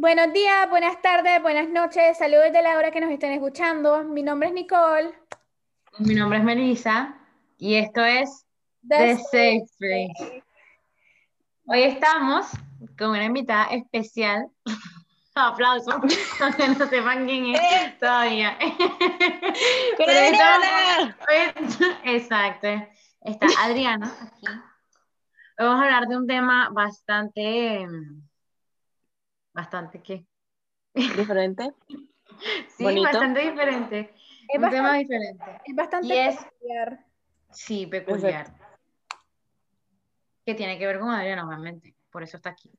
Buenos días, buenas tardes, buenas noches, saludos de la hora que nos estén escuchando. Mi nombre es Nicole. Mi nombre es Melissa y esto es The Safe Space. Hoy estamos con una invitada especial. Aplausos, aunque no sepan quién es todavía. Pero Adriana! estamos- Exacto. Está Adriana aquí. Hoy Vamos a hablar de un tema bastante, bastante qué. Diferente. Sí, Bonito. bastante diferente. Es Un tema bastante, diferente. es bastante Y es- peculiar. Sí, peculiar. Que tiene que ver con Adriana, obviamente. Por eso está aquí.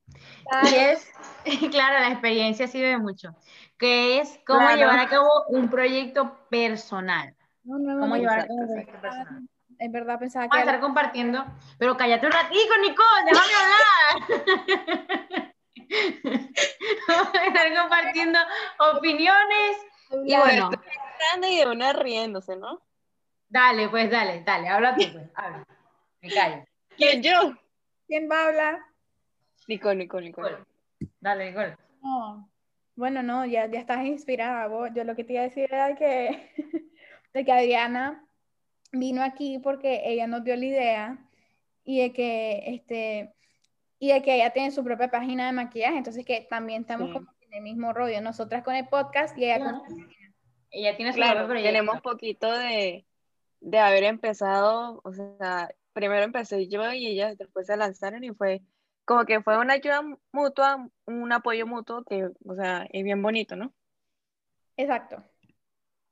Ah, Y es, claro, la experiencia sirve mucho. Que es cómo Claro. llevar a cabo un proyecto personal. no, no, no, Cómo llevar a cabo un proyecto personal. En verdad pensaba que Vamos a estar compartiendo, pero cállate un ratico, Nicole, déjame hablar. Vamos a estar compartiendo opiniones. Y bueno, Grande y de una riéndose, ¿no? dale, pues dale, dale, habla tú, pues, habla. Me callo. ¿Quién yo? ¿Quién va a hablar? Nicole, Nicole, Nicole. Nicole. Dale, Nicole. No. Bueno, no, ya, ya estás inspirada. vos. Yo lo que te iba a decir era que, de que Adriana vino aquí porque ella nos dio la idea y de que, este, y de que ella tiene su propia página de maquillaje, entonces que también estamos Sí. como en el mismo rollo, nosotras con el podcast y ella Claro. con... Ella tiene su Claro, proyecto. tenemos poquito de, de haber empezado, o sea, primero empecé yo y ellas después se lanzaron y fue como que fue una ayuda mutua, un apoyo mutuo que, o sea, es bien bonito, ¿no? Exacto.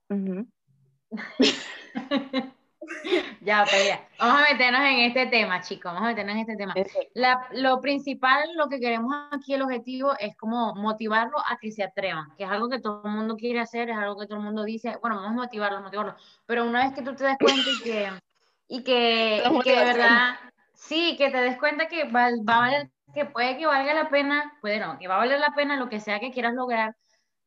Ya, pues ya. Vamos a meternos en este tema, chicos. Vamos a meternos en este tema. La- lo principal, lo que queremos aquí, el objetivo es como motivarlo a que se atrevan, que es algo que todo el mundo quiere hacer, es algo que todo el mundo dice, bueno, vamos a motivarlo, motivarlo. Pero una vez que tú te des cuenta y que, y que, y que de verdad, sí, que te des cuenta que va, va a valer, que puede que valga la pena, puede no, que va a valer la pena lo que sea que quieras lograr,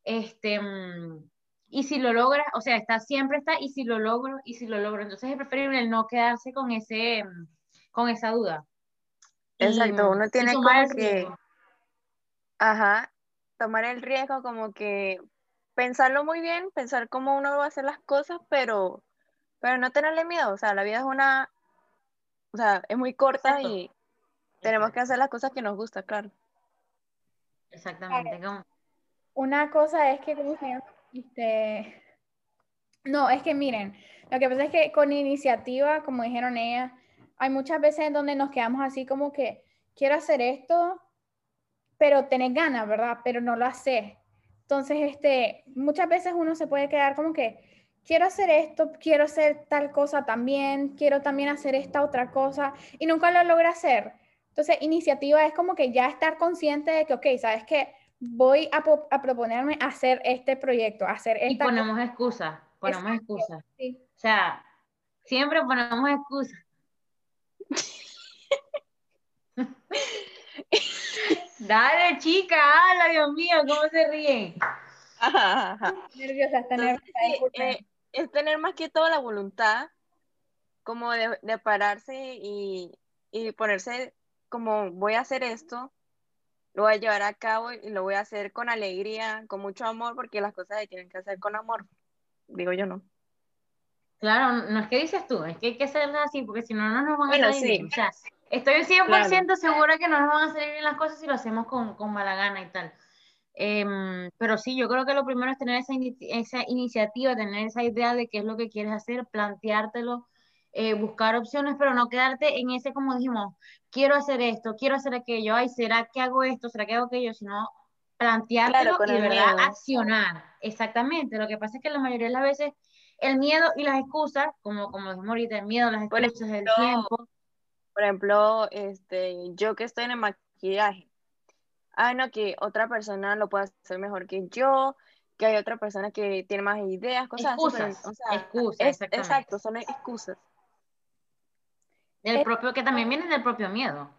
este, mm, y si lo logras, o sea, está, siempre está, y si lo logro, y si lo logro, entonces es preferible no quedarse con ese, mm, con esa duda. Y- Exacto, uno y tiene como que-. Ajá, tomar el riesgo como que pensarlo muy bien, pensar cómo uno va a hacer las cosas, pero, pero no tenerle miedo, o sea, la vida es una, o sea, es muy corta Exacto. y tenemos que hacer las cosas que nos gustan, claro. Exactamente. como- Una cosa es que, ¿cómo se llama? Este, No, es que miren, lo que pasa es que con iniciativa, como dijeron ellas, hay muchas veces en donde nos quedamos así como que quiero hacer esto, pero tenés ganas, ¿verdad? Pero no lo haces. Entonces, este, muchas veces uno se puede quedar como que quiero hacer esto, quiero hacer tal cosa también, quiero también hacer esta otra cosa y nunca lo logra hacer. Entonces, iniciativa es como que ya estar consciente de que, ok, ¿sabes qué? Voy a, po- a proponerme hacer este proyecto, hacer Y esta ponemos excusas, ponemos Exacto. excusas. Sí. O sea, siempre ponemos excusas. Dale, chica, habla, Dios mío, ¿cómo se ríen? Ajá, ajá. Nerviosa, está Entonces, nerviosa. sí, eh, es tener más que todo la voluntad como de, de pararse y, y ponerse como voy a hacer esto, lo voy a llevar a cabo y lo voy a hacer con alegría, con mucho amor, porque las cosas se tienen que hacer con amor, digo yo no. Claro, no es que dices tú, es que hay que hacerlo así, porque si no, no nos van a Bueno, salir sí. bien. O sea, estoy 100% segura que no nos van a salir bien las cosas si lo hacemos con, con mala gana y tal. Em, pero sí, yo creo que lo primero es tener esa, ini- esa iniciativa, tener esa idea de qué es lo que quieres hacer, planteártelo, eh, buscar opciones, pero no quedarte en ese, como dijimos, quiero hacer esto, quiero hacer aquello, ay, ¿será que hago esto? ¿Será que hago aquello? Sino planteártelo con y de verdad miedo. accionar. Exactamente. Lo que pasa es que la mayoría de las veces el miedo y las excusas, como, como dijimos ahorita, el miedo, las Por excusas, el ejemplo, tiempo. Por ejemplo, este, yo que estoy en el maquillaje, ay no, que otra persona lo puede hacer mejor que yo, que hay otra persona que tiene más ideas, cosas así, pero, Excusas, o sea, excusas, es- exacto, son excusas. Del Es- propio, que también viene del propio miedo.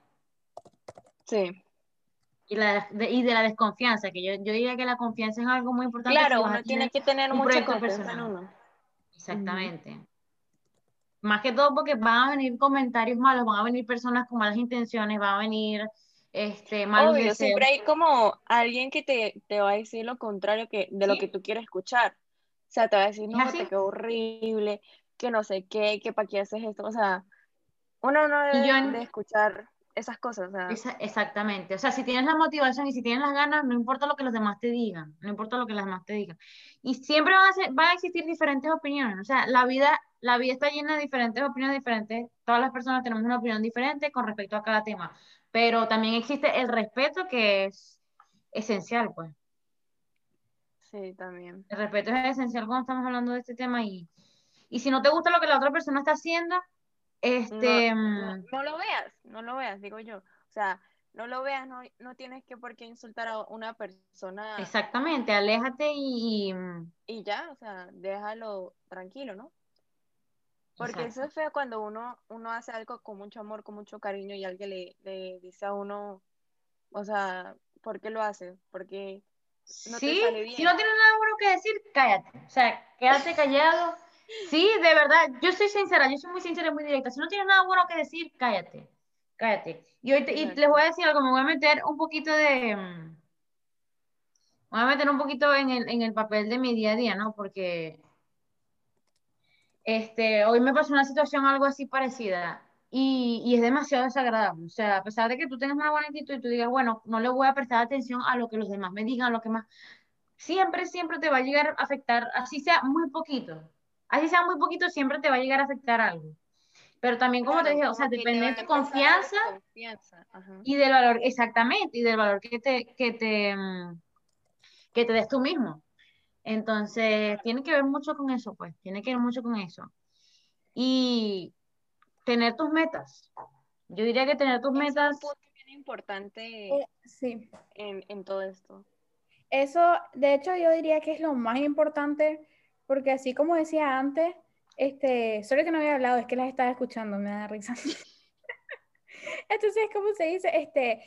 Sí. Y, la, de, y de la desconfianza, que yo, yo diría que la confianza es algo muy importante. Claro, uno tiene que tener mucha confianza en uno. Exactamente. Más que todo porque van a venir comentarios malos, van a venir personas con malas intenciones, van a venir este, malos Obvio, deseos. siempre hay como alguien que te, te va a decir lo contrario que, de lo que tú quieres escuchar. O sea, te va a decir, no, te quedó horrible, que no sé qué, que para qué haces esto. O sea, uno no debe yo en- de escuchar esas cosas. O sea, Esa- exactamente. O sea, si tienes la motivación y si tienes las ganas, no importa lo que los demás te digan, no importa lo que los demás te digan. Y siempre van a ser, van a existir diferentes opiniones. O sea, la vida, la vida está llena de diferentes opiniones diferentes. Todas las personas tenemos una opinión diferente con respecto a cada tema. Pero también existe el respeto que es esencial, pues. sí, también. El respeto es esencial cuando estamos hablando de este tema y, y si no te gusta lo que la otra persona está haciendo, este, no, mm, no lo veas, no lo veas, digo yo. O sea, no lo veas, no, no tienes que por qué insultar a una persona exactamente, aléjate y, y, mm, ya, o sea, déjalo tranquilo, ¿no? Porque eso es feo cuando uno, uno hace algo con mucho amor, con mucho cariño y alguien le, le dice a uno, o sea, ¿por qué lo hace? Porque no te Sí, si no tienes nada bueno que decir, cállate. O sea, quédate callado. Sí, de verdad, yo soy sincera, yo soy muy sincera y muy directa. Si no tienes nada bueno que decir, cállate. Cállate. Y hoy te- y les voy a decir algo, me voy a meter un poquito de. mm, Me voy a meter un poquito en el, en el papel de mi día a día, ¿no? Porque este, hoy me pasó una situación algo así parecida y, y es demasiado desagradable. O sea, a pesar de que tú tengas una buena actitud y tú digas, bueno, no le voy a prestar atención a lo que los demás me digan, a lo que más, siempre, siempre te va a llegar a afectar, así sea muy poquito. Así sea muy poquito, siempre te va a llegar a afectar algo. Pero también, como te dije, o sea, depende de tu confianza y del valor, exactamente, y del valor que te, que te, mm, que te des tú mismo. Entonces, tiene que ver mucho con eso, pues, tiene que ver mucho con eso. Y tener tus metas. Yo diría que tener tus es metas, un punto bien importante Eh, sí. en, en todo esto. Eso, de hecho, yo diría que es lo más importante, porque así como decía antes, este, solo que no había hablado, es que las estaba escuchando, me da risa. Entonces, ¿cómo se dice? Este,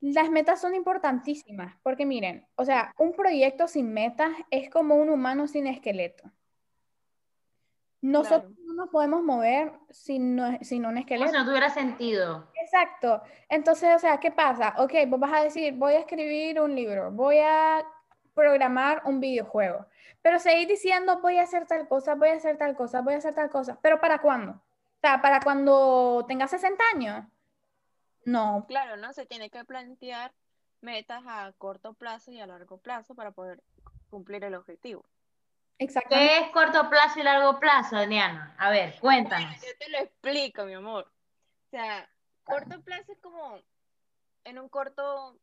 las metas son importantísimas, porque miren, o sea, un proyecto sin metas es como un humano sin esqueleto. Nosotros Claro. no nos podemos mover sin, no- sin un como esqueleto. si no tuviera sentido. Exacto. Entonces, o sea, ¿qué pasa? Ok, vos vas a decir, voy a escribir un libro, voy a programar un videojuego, pero seguir diciendo, voy a hacer tal cosa, voy a hacer tal cosa, voy a hacer tal cosa, pero ¿para cuándo? O sea, ¿para cuando tengas 60 años? No, Claro, ¿no? Se tiene que plantear metas a corto plazo y a largo plazo para poder cumplir el objetivo. exactamente. ¿Qué es corto plazo y largo plazo, Diana? A ver, cuéntanos. Yo te lo explico, mi amor. O sea, corto plazo es como en un corto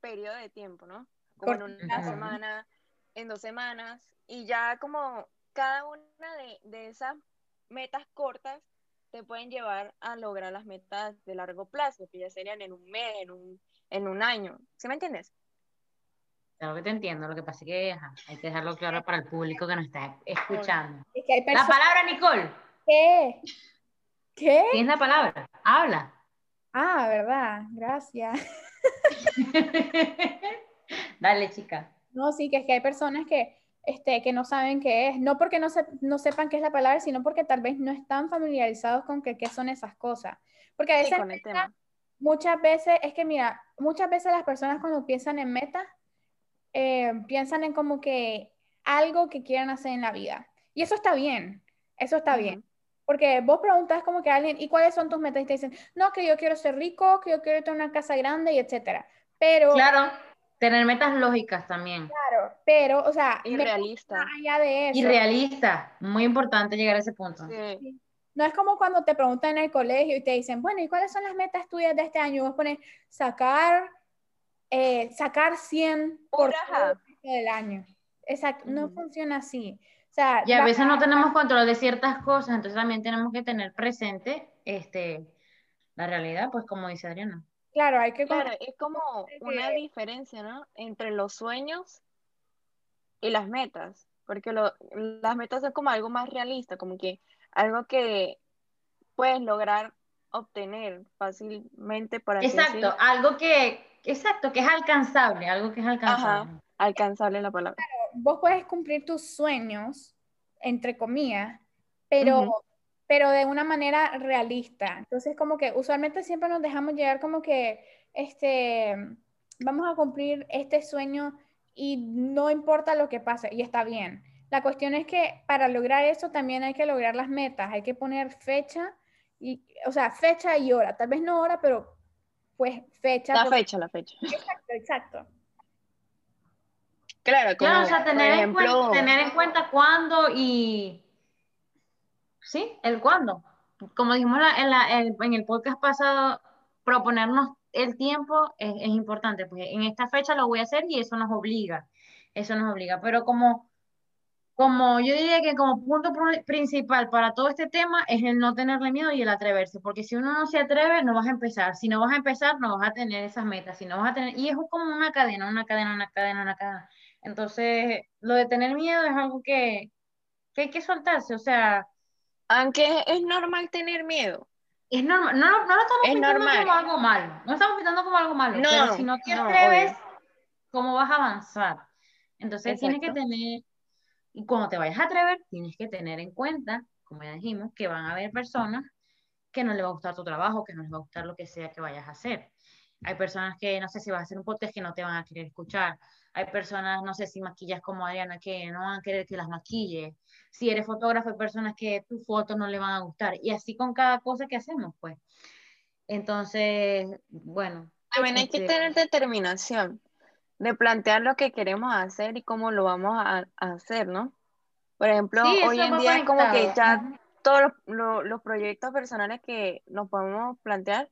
periodo de tiempo, ¿no? Como en una semana, en dos semanas, y ya como cada una de, de esas metas cortas te pueden llevar a lograr las metas de largo plazo, que ya serían en un mes, en un, en un año. ¿Sí me entiendes? Claro que te entiendo, lo que pasa es que ajá, hay que dejarlo claro para el público que nos está escuchando. Es que hay La palabra, Nicole. que... ¿Qué? Tienes la palabra. Habla. Ah, ¿verdad? Gracias. Dale, chica. No, sí, que es que hay personas que, este, que no saben qué es, no porque no, se- no sepan qué es la palabra, sino porque tal vez no están familiarizados con que, qué son esas cosas. Porque a Sí, veces, con el tema. muchas veces, es que mira, muchas veces las personas cuando piensan en metas, eh, piensan en como que algo que quieran hacer en la vida. Y eso está bien, eso está bien. Porque vos preguntas como que a alguien, ¿y cuáles son tus metas? Y te dicen, no, que yo quiero ser rico, que yo quiero tener una casa grande y etcétera. Pero, Claro, tener metas lógicas también. claro, pero, o sea, Y realista. más allá de eso. Y realista. Muy importante llegar a ese punto. Sí. No es como cuando te preguntan en el colegio y te dicen, bueno, ¿y cuáles son las metas tuyas de este año? Y vos pones sacar, eh, sacar 100 por del año. Exacto, no funciona así. O sea, Y a veces no tenemos control de ciertas cosas, entonces también tenemos que tener presente este, la realidad, pues como dice Adriana. Claro, hay que... Claro, es como una diferencia, ¿no? Entre los sueños y las metas, porque lo- las metas son como algo más realista, como que algo que puedes lograr obtener fácilmente, por así Exacto, algo que, exacto, que es alcanzable, algo que es alcanzable. Ajá, alcanzable la palabra. Vos puedes cumplir tus sueños, entre comillas, pero. Pero de una manera realista. Entonces, como que usualmente siempre nos dejamos llegar como que, este, vamos a cumplir este sueño y no importa lo que pase, y está bien. La cuestión es que para lograr eso también hay que lograr las metas, hay que poner fecha, y, o sea, fecha y hora, tal vez no hora, pero pues fecha. La fecha, la fecha. Exacto, exacto. Claro, como, o sea, tener, en cuenta, tener en cuenta cuándo y... Sí, el cuándo. Como dijimos en, la, en el podcast pasado, proponernos el tiempo es, es, importante, pues en esta fecha lo voy a hacer y eso nos obliga, eso nos obliga, pero como, como yo diría que como punto principal para todo este tema es el no tenerle miedo y el atreverse, porque si uno no se atreve, no vas a empezar, si no vas a empezar, no vas a tener esas metas, si no vas a tener, y es como una cadena, una cadena, una cadena, una cadena. Entonces, lo de tener miedo es algo que, que hay que soltarse, o sea... Aunque es normal tener miedo, es normal, no, no, lo estamos pintando como algo malo, no estamos pintando como algo malo, pero si no te atreves, ¿cómo vas a avanzar? Entonces tienes que tener, y cuando te vayas a atrever, tienes que tener en cuenta, como ya dijimos, que van a haber personas que no les va a gustar tu trabajo, que no les va a gustar lo que sea que vayas a hacer. Hay personas que, no sé si vas a hacer un podcast que no te van a querer escuchar. Hay personas, no sé si maquillas como Adriana, que no van a querer que las maquille si eres fotógrafo, hay personas que tus fotos no le van a gustar. Y así con cada cosa que hacemos, pues. Entonces, bueno. También hay que este tener determinación de plantear lo que queremos hacer y cómo lo vamos a, hacer, ¿no? Por ejemplo, hoy en día es como que ya todos los, proyectos personales que nos podemos plantear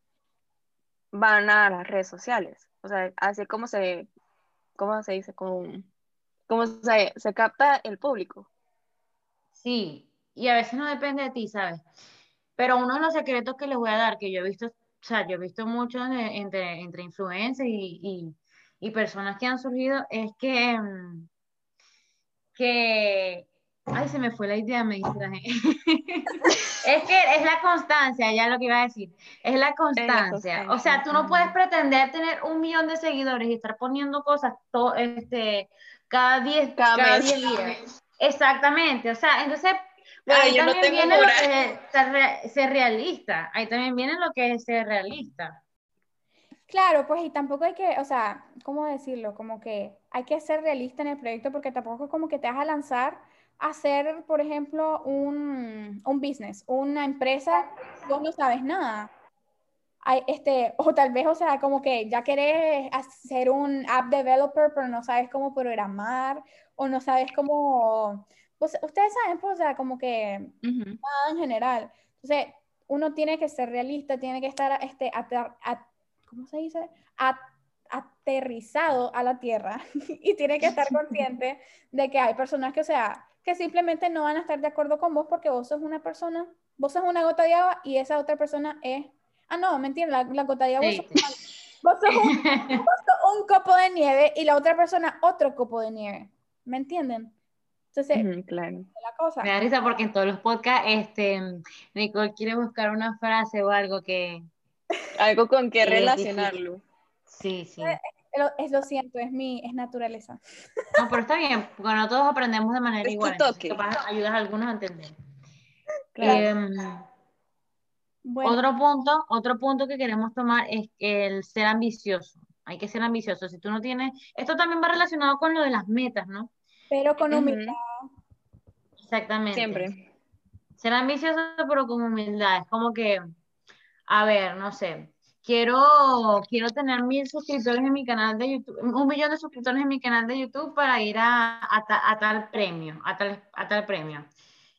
van a las redes sociales. O sea, así como se, ¿cómo se dice? Como, como se, se capta el público. Sí, y a veces no depende de ti, ¿sabes? Pero uno de los secretos que les voy a dar, que yo he visto, o sea, yo he visto mucho entre, entre influencers y, personas que han surgido, es que, mm, que, ay, se me fue la idea, me gente. es que es la constancia, ya lo que iba a decir, es la constancia. O sea, tú no puedes pretender tener un millón de seguidores y estar poniendo cosas este, cada 10 cada, cada días. Exactamente, o sea, entonces ahí también viene lo que es ser, realista, ahí también viene lo que es ser realista. Claro, pues y tampoco hay que, o sea, ¿cómo decirlo? Como que hay que ser realista en el proyecto porque tampoco es como que te vas a lanzar a hacer, por ejemplo, un, un business, una empresa, vos no sabes nada. Este, o tal vez, o sea, como que ya querés hacer un app developer, pero no sabes cómo programar, o no sabes cómo, pues ustedes saben, pues, o sea, como que nada en general. Entonces, uno tiene que ser realista, tiene que estar, este, ¿cómo se dice? aterrizado a la tierra y tiene que estar consciente de que hay personas que, o sea, que simplemente no van a estar de acuerdo con vos porque vos sos una persona, vos sos una gota de agua y esa otra persona es, ah, no, mentira, la, gota de agua vos, sos, un, un, copo de nieve y la otra persona otro copo de nieve. ¿Me entienden? Entonces, claro. la cosa. Me da risa porque en todos los podcasts, este, Nicole quiere buscar una frase o algo que... Algo con que relacionarlo. Sí, sí. Eh, eh, es, lo siento, es mi es naturaleza. No, pero está bien, porque no todos aprendemos de manera igual. ayudas a algunos a entender. Otro punto, otro punto que queremos tomar es el ser ambicioso hay que ser ambicioso. Si tú no tienes, esto también va relacionado con lo de las metas, ¿no? Pero con humildad. Exactamente. Siempre. Ser ambicioso, pero con humildad. Es como que, a ver, no sé, quiero, quiero tener mil suscriptores en mi canal de YouTube, un millón de suscriptores en mi canal de YouTube para ir a, a, tal premio, a tal, a tal premio.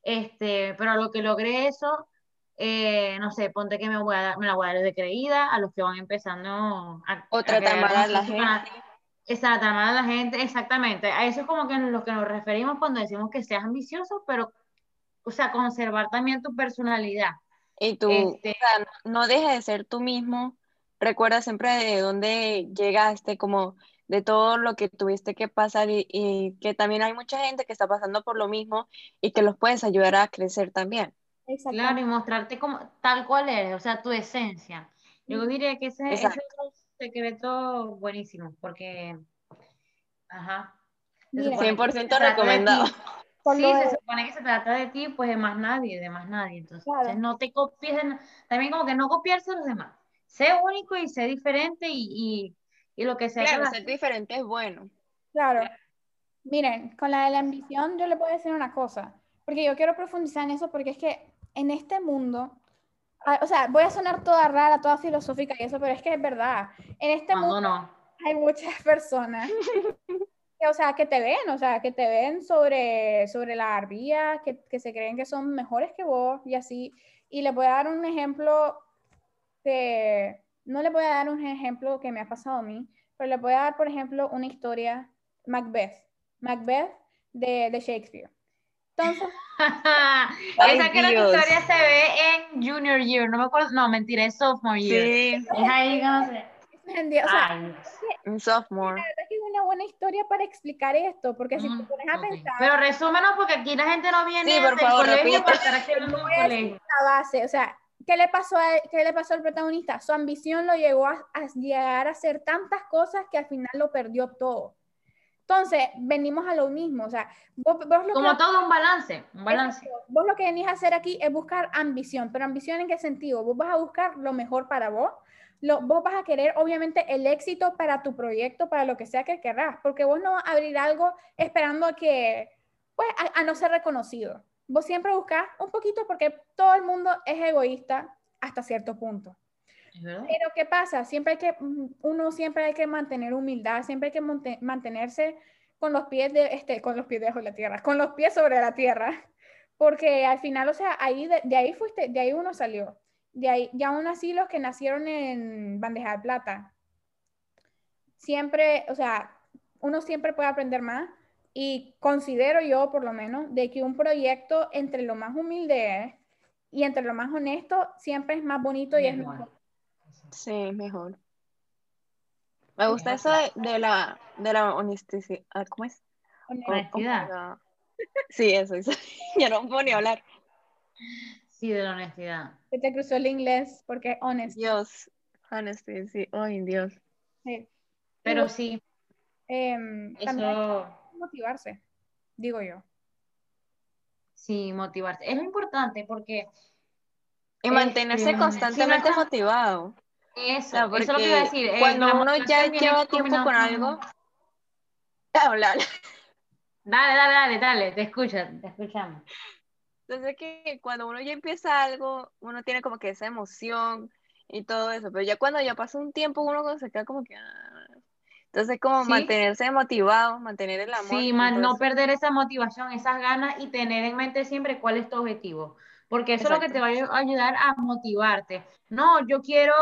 Este, pero lo que logré eso, eh, no sé, ponte que me, voy a, me la voy a dar de creída a los que van empezando a... O tratar mal a la gente. Exacto, tratar mal a la gente, exactamente. A eso es como que lo que nos referimos cuando decimos que seas ambicioso, pero, o sea, conservar también tu personalidad. Y tú, este, no dejes de ser tú mismo. Recuerda siempre de dónde llegaste, como de todo lo que tuviste que pasar y, y que también hay mucha gente que está pasando por lo mismo y que los puedes ayudar a crecer también. Claro, y mostrarte como tal cual eres, o sea, tu esencia. Yo diría que ese, ese es un secreto buenísimo, porque, ajá. 100% recomendado. Sí, se supone que se trata de ti, pues de más nadie, de más nadie. Entonces, no te copies, también como que no copiarse a los demás, sé único y sé diferente y, y, lo que sea. Claro, ser diferente es bueno. Claro. Miren, con la de la ambición yo le puedo decir una cosa, porque yo quiero profundizar en eso porque es que en este mundo, o sea, voy a sonar toda rara, toda filosófica y eso, pero es que es verdad. En este mundo hay muchas personas que, o sea, que te ven, o sea, que te ven sobre, sobre la arbilla, que, que se creen que son mejores que vos y así. Y le voy a dar un ejemplo que, no le voy a dar un ejemplo que me ha pasado a mí, pero le voy a dar, por ejemplo, una historia, Macbeth, Macbeth de, de Shakespeare. Entonces, esa que la historia se ve en Junior Year, no me acuerdo, no, mentira, es Sophomore Year. Sí. Es ahí, no sé. O sea, un sophomore. La verdad que es una buena historia para explicar esto, porque si te mm, pones a pensar. Pero resúmenos, porque aquí la gente no viene sí, por favor, colegio para estar haciendo un colegio. La base, o sea, ¿qué le pasó a, qué le pasó al protagonista? Su ambición lo llevó a, a llegar a hacer tantas cosas que al final lo perdió todo. Entonces, venimos a lo mismo, o sea, vos, lo Como todo un balance, un balance. Vos lo que venís a hacer aquí es buscar ambición, pero ambición en qué sentido? Vos vas a buscar lo mejor para vos, lo, vos vas a querer obviamente el éxito para tu proyecto, para lo que sea que querrás, porque vos no vas a abrir algo esperando a que, pues, a, no ser reconocido. Vos siempre buscas un poquito porque todo el mundo es egoísta hasta cierto punto. Pero ¿qué pasa? Siempre hay que, mm, uno siempre hay que mantener humildad, siempre hay que mantenerse con los pies de, este, con los pies debajo de la tierra, con los pies sobre la tierra, porque al final, o sea, ahí de, ahí fuiste, de ahí uno salió, de ahí, ya aún así los que nacieron en bandeja de plata, siempre, o sea, uno siempre puede aprender más y considero yo, por lo menos, de que un proyecto entre lo más humilde y entre lo más honesto siempre es más bonito y es mejor. Sí, mejor. Me gusta eso de, la, de la honestidad. Ah, ¿Cómo es? Honestidad. Sí, eso, eso. Ya no puedo ni hablar. Sí, de la honestidad. Se te cruzó el inglés porque honest. Dios, honesty, sí. Ay, Dios. Sí. Pero sí. Em, eso... motivarse, digo yo. Sí, motivarse. Es importante porque... Y mantenerse este, constantemente motivado. Eso, eso es lo que iba a decir. Eh, cuando uno ya lleva tiempo con algo, hablar. Dale, dale, dale, dale, te escuchan, te escuchamos. Entonces que cuando uno ya empieza algo, uno tiene como que esa emoción y todo eso, pero ya cuando ya pasa un tiempo uno se queda como que... Ah. Entonces como mantenerse motivado, mantener el amor. Sí, no perder esa motivación, esas ganas y tener en mente siempre cuál es tu objetivo porque eso es lo que te va a ayudar a motivarte. No, yo quiero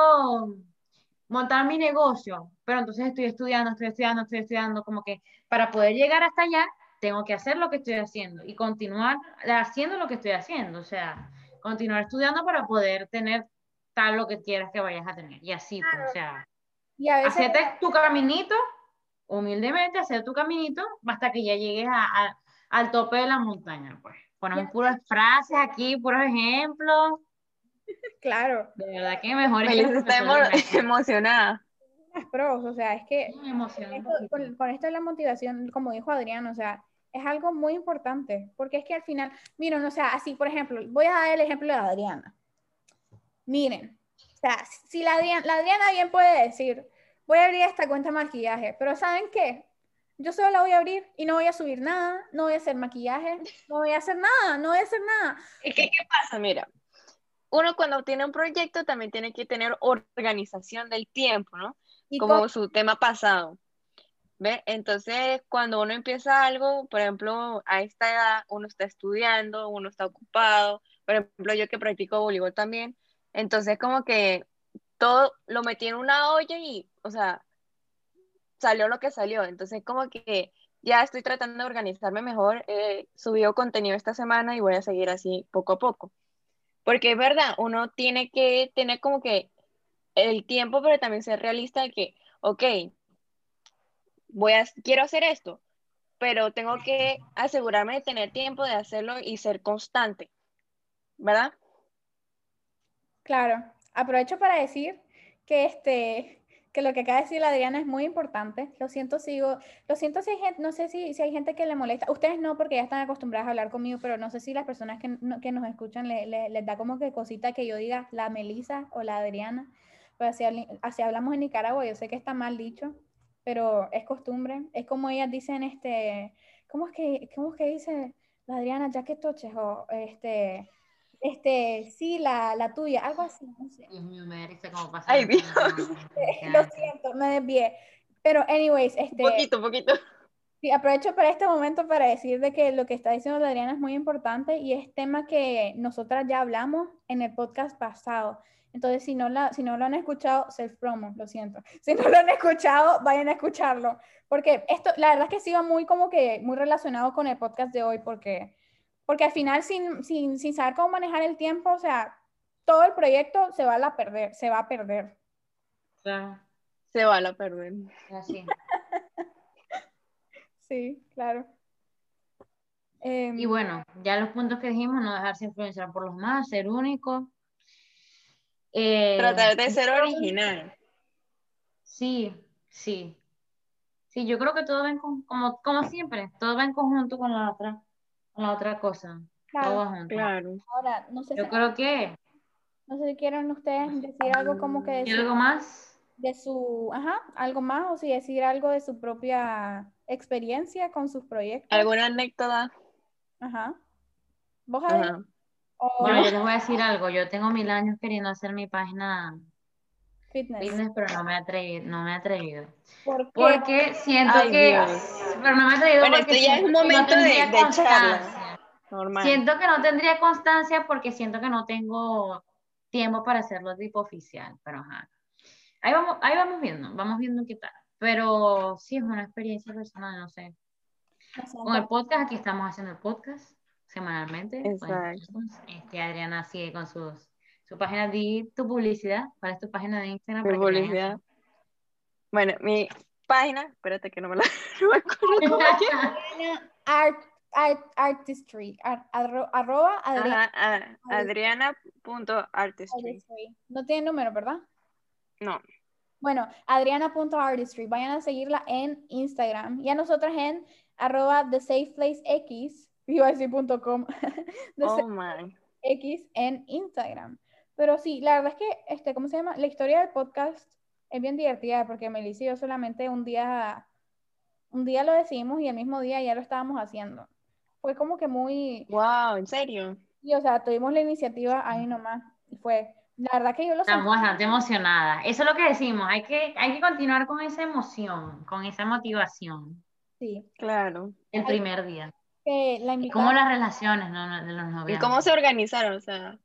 montar mi negocio, pero entonces estoy estudiando, estoy estudiando, estoy estudiando, como que para poder llegar hasta allá, tengo que hacer lo que estoy haciendo y continuar haciendo lo que estoy haciendo, o sea, continuar estudiando para poder tener tal lo que quieras que vayas a tener. Y así, pues, o sea, y a tu caminito, humildemente, hacer tu caminito hasta que ya llegues al tope de la montaña, pues. Ponemos puras frases aquí, puros ejemplos. Claro. De verdad que mejor es está emocionada. Las pros, o sea, es que con, esto de la motivación, como dijo Adrián, o sea, es algo muy importante, porque es que al final, miren, o sea, así, por ejemplo, voy a dar el ejemplo de Adriana. Miren, o sea, si la Adriana, la Adriana bien puede decir, voy a abrir esta cuenta de maquillaje, pero ¿saben qué? Yo solo la voy a abrir y no voy a subir nada, no voy a hacer maquillaje, no voy a hacer nada, no voy a hacer nada. ¿Y qué, qué pasa? Mira, uno cuando tiene un proyecto también tiene que tener organización del tiempo, ¿no? Como su tema pasado. ¿Ve? Entonces, cuando uno empieza algo, por ejemplo, a esta edad, uno está estudiando, uno está ocupado, por ejemplo, yo que practico voleibol también, entonces como que todo lo metí en una olla y, o sea, salió lo que salió. Entonces, como que ya estoy tratando de organizarme mejor. He subido contenido esta semana y voy a seguir así poco a poco. Porque es verdad, uno tiene que tener como que el tiempo, pero también ser realista de que, ok, voy a, quiero hacer esto, pero tengo que asegurarme de tener tiempo de hacerlo y ser constante, ¿verdad? Claro, aprovecho para decir que este, que lo que acaba de decir la Adriana es muy importante. Lo siento, sigo, lo siento si hay gente, no sé si, si hay gente que le molesta. Ustedes no, porque ya están acostumbradas a hablar conmigo, pero no sé si las personas que, que nos escuchan les da como que cosita que yo diga la Melisa o la Adriana. pues así, así hablamos en Nicaragua, yo sé que está mal dicho, pero es costumbre, es como ellas dicen, este, ¿cómo es que, cómo es que dice la Adriana, ya que toches, o este, este, sí, la, la tuya, algo así, no sé. Dios mío, me da como pasa. Ay, Dios. Lo siento, me desvié. Pero, anyways, este... Poquito, poquito. Sí, aprovecho para este momento para decir de que lo que está diciendo Adriana es muy importante y es tema que nosotras ya hablamos en el podcast pasado. Entonces, si no, la, si no lo han escuchado, self promo, lo siento. Si no lo han escuchado, vayan a escucharlo. Porque esto, la verdad es que sí va muy como que muy relacionado con el podcast de hoy, porque, porque al final, sin, sin, sin saber cómo manejar el tiempo, o sea, todo el proyecto se va a perder, se va a perder. Claro. Se va a perder. Así. sí, claro. Em, Y bueno, ya los puntos que dijimos, no dejarse influenciar por los más, ser único. Eh, Tratar de ser original. Sí, sí. Sí, yo creo que todo va en con- como, como siempre, todo va en conjunto con la otra, con la otra cosa. Claro. Todo va junto. Claro. ahora, no sé, Yo si, creo que no sé si quieren ustedes decir algo como que de ¿y su, algo más. de su, ajá, algo más, o si decir algo de su propia experiencia con sus proyectos. ¿Alguna anécdota? Ajá. ¿Vos? Ajá. O Bueno, yo les voy a decir algo. Yo tengo mil años queriendo hacer mi página fitness. fitness, pero no me he atrevido, no me he atrevido. ¿Por qué? Porque siento Ay, que, Dios. pero no me he atrevido Bueno, porque esto ya es un que no momento de- de charla. constancia. Normal. Siento que no tendría constancia porque siento que no tengo tiempo para hacerlo tipo oficial, pero ajá. Ahí vamos, ahí vamos viendo, vamos viendo qué tal. Pero sí es una experiencia personal, no sé. Sé, Con el podcast, aquí estamos haciendo el podcast semanalmente. Bueno, Exacto. este, Adriana sigue con sus, su página de tu publicidad. ¿Cuál es tu página de Instagram? Mi publicidad. Bueno, mi página, espérate que no me la no me acuerdo. Adriana Art, art, artistry, ar- arro- arroba Adriana adriana.artistry. Artistry. No tiene número, ¿verdad? No, Bueno, adriana.artistry, vayan a seguirla en Instagram y a nosotras en arroba thesafeplacex, iba a decir punto com, The oh Safe. X en Instagram. Pero sí, la verdad es que, este, ¿cómo se llama? La historia del podcast es bien divertida porque Melissa y yo solamente un día, un día lo decidimos y el mismo día ya lo estábamos haciendo. Fue como que muy, Wow, ¿en serio? y, o sea, tuvimos la iniciativa ahí nomás. Y fue, la verdad que yo lo Estamos bastante emocionadas. Eso es lo que decimos. Hay que, hay que continuar con esa emoción, con esa motivación Sí, Claro. el primer día. que la Y invitada. cómo las relaciones ¿no? de los ¿Y novios. cómo se organizaron? O sea,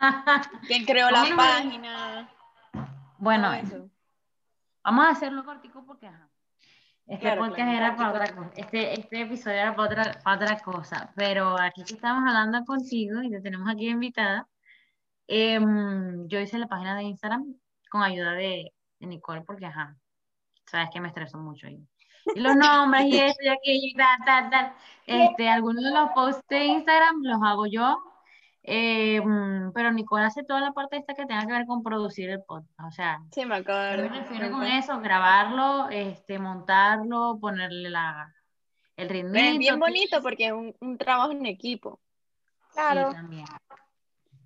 ¿quién creó la página? Bueno, eso. vamos a hacerlo cortico porque ajá. Este Claro, podcast claro, era para otra cosa. Este, este episodio era para otra, para otra cosa. Pero aquí que estamos hablando contigo y te tenemos aquí invitada. em, yo hice la página de Instagram con ayuda de, de Nicole porque ajá. Sabes que me estreso mucho ahí. Y los nombres y esto y aquello y tal, tal, tal. Este, algunos de los posts de Instagram los hago yo. Eh, mm, pero Nicole hace toda la parte esta que tenga que ver con producir el podcast. O sea, Sí, me yo me refiero con eso, grabarlo, este, montarlo, ponerle la, el ritmo. Es bien bonito porque es un, un trabajo en equipo. Claro. Sí, también.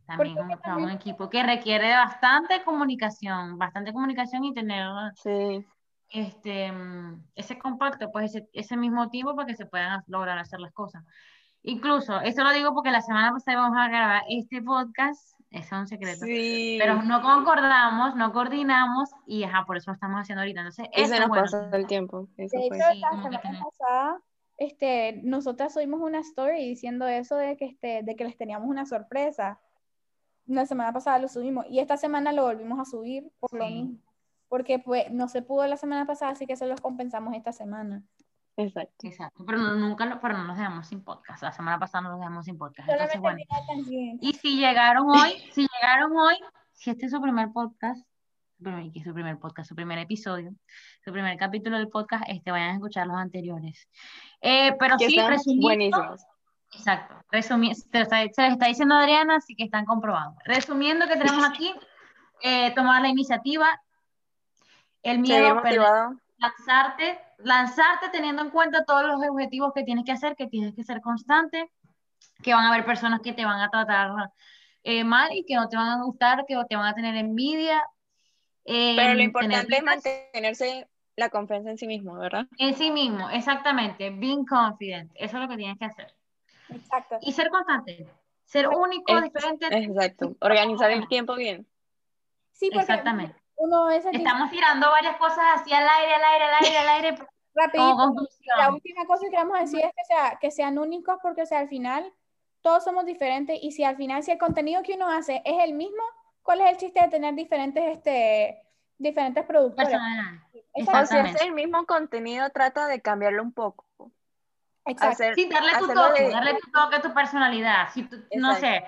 También es un trabajo en equipo que requiere de bastante comunicación, bastante comunicación y tener Sí. este, mm, ese compacto, pues ese, ese mismo tiempo para que se puedan lograr hacer las cosas. Incluso, esto lo digo porque la semana pasada vamos a grabar este podcast, es un secreto, Sí. pero no concordamos, no coordinamos y ajá, por eso lo estamos haciendo ahorita. Entonces, Y esto se es nos bueno. pasó el tiempo. Eso De hecho, Sí, la semana pasada, este, nosotras subimos una story diciendo eso de que, este, de que les teníamos una sorpresa. La semana pasada lo subimos y esta semana lo volvimos a subir por lo mismo. Porque pues no se pudo la semana pasada, así que se los compensamos esta semana. Exacto. Exacto, pero no, nunca lo, pero no nos dejamos sin podcast. La semana pasada no nos dejamos sin podcast. Entonces, bueno. Y si llegaron hoy, si llegaron hoy, si este es su primer podcast, que su primer podcast, su primer episodio, su primer capítulo del podcast, este, vayan a escuchar los anteriores. Eh, pero Que sí, resumiendo, buenísimos. exacto, resumi- se, está, les está diciendo Adriana, así que están comprobados. Resumiendo que tenemos aquí, eh, tomar la iniciativa, el miedo, perder-. Lanzarte, lanzarte teniendo en cuenta todos los objetivos que tienes que hacer, que tienes que ser constante, que van a haber personas que te van a tratar eh, mal y que no te van a gustar, que te van a tener envidia Pero lo importante es mantenerse la confianza en sí mismo, ¿verdad? En sí mismo, exactamente. Being confident. Eso es lo que tienes que hacer. Exacto. Y ser constante. Ser único, diferente. Exacto. Organizar el tiempo bien. Sí, porque Exactamente. Uno Estamos tirando varias cosas así al aire, al aire, al aire, al aire. Rapidito. La última cosa que vamos a decir es que, sea, que sean únicos porque, o sea, al final todos somos diferentes y si al final, si el contenido que uno hace es el mismo, ¿cuál es el chiste de tener diferentes, este, diferentes productores? O si es el mismo contenido, trata de cambiarlo un poco. Exacto. sí, darle tu toque, darle tu toque, tu personalidad. Si no sé,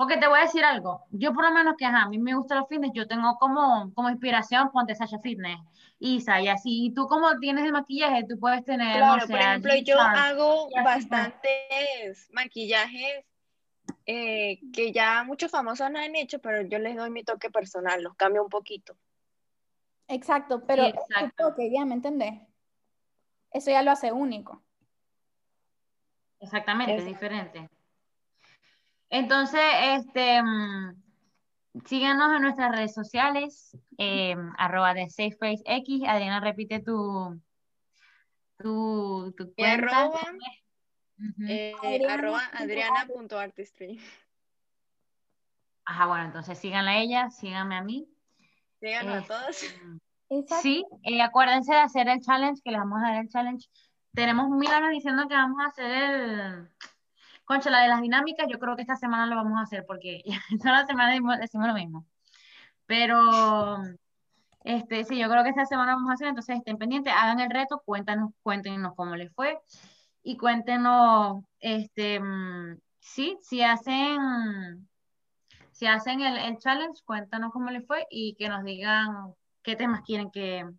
porque te voy a decir algo, yo por lo menos que a mí me gustan los fitness, yo tengo como, como inspiración ponte Sasha Fitness, Isa y así, y tú como tienes el maquillaje, tú puedes tener, claro, por ejemplo, yo hago bastantes maquillajes eh, que ya muchos famosos han hecho, pero yo les doy mi toque personal, los cambio un poquito. Exacto, pero Exacto. toque, ya me entendés. Eso ya lo hace único. Exactamente, es diferente. Entonces, este, mm, síganos en nuestras redes sociales, eh, arroba de SafeSpaceX. Adriana, repite tu, tu, tu cuenta. Arroba, eh, arroba adriana.artistry. Ajá, bueno, entonces síganla a ella, síganme a mí. Síganos a este, todos. Sí, eh, acuérdense de hacer el challenge, que les vamos a dar el challenge. Tenemos mil años diciendo que vamos a hacer el Concha, la de las dinámicas, yo creo que esta semana lo vamos a hacer porque toda la semana decimos lo mismo. Pero, este, sí, yo creo que esta semana vamos a hacer, entonces estén pendientes, hagan el reto, cuéntanos, cuéntenos cómo les fue y cuéntenos, este, sí, si hacen, si hacen el, el challenge, cuéntanos cómo les fue y que nos digan qué temas quieren que,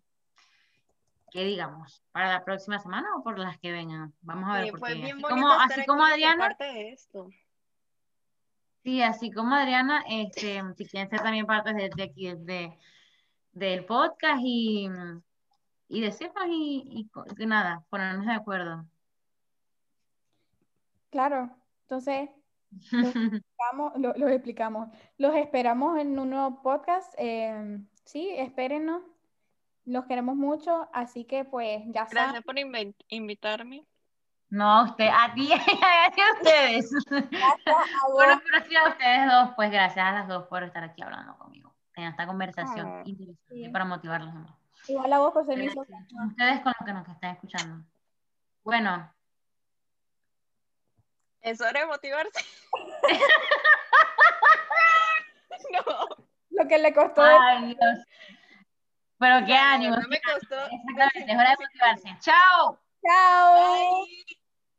¿qué digamos? ¿Para la próxima semana o por las que vengan? Vamos a ver. porque así como, así como Adriana. Sí, así como Adriana, este, si quieren ser también parte de, aquí, de, del podcast y, y decirnos y, y, nada, ponernos de acuerdo. Claro, entonces los explicamos, lo, explicamos. Los esperamos en un nuevo podcast. Eh, sí, espérenos los queremos mucho, así que pues ya saben. Gracias por invitarme. No, a usted, a ti, a ustedes. bueno, pero sí a ustedes dos, pues gracias a las dos por estar aquí hablando conmigo en esta conversación ah, interesante para motivarlos más. Igual a vos ser mi Ustedes con los que nos están escuchando. Bueno. Es hora de motivarse. no. Lo que le costó. Ay, Dios. Pero qué ánimo. No me costó. Exactamente, es hora de motivarse. Chao. Chao.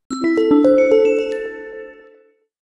Bye.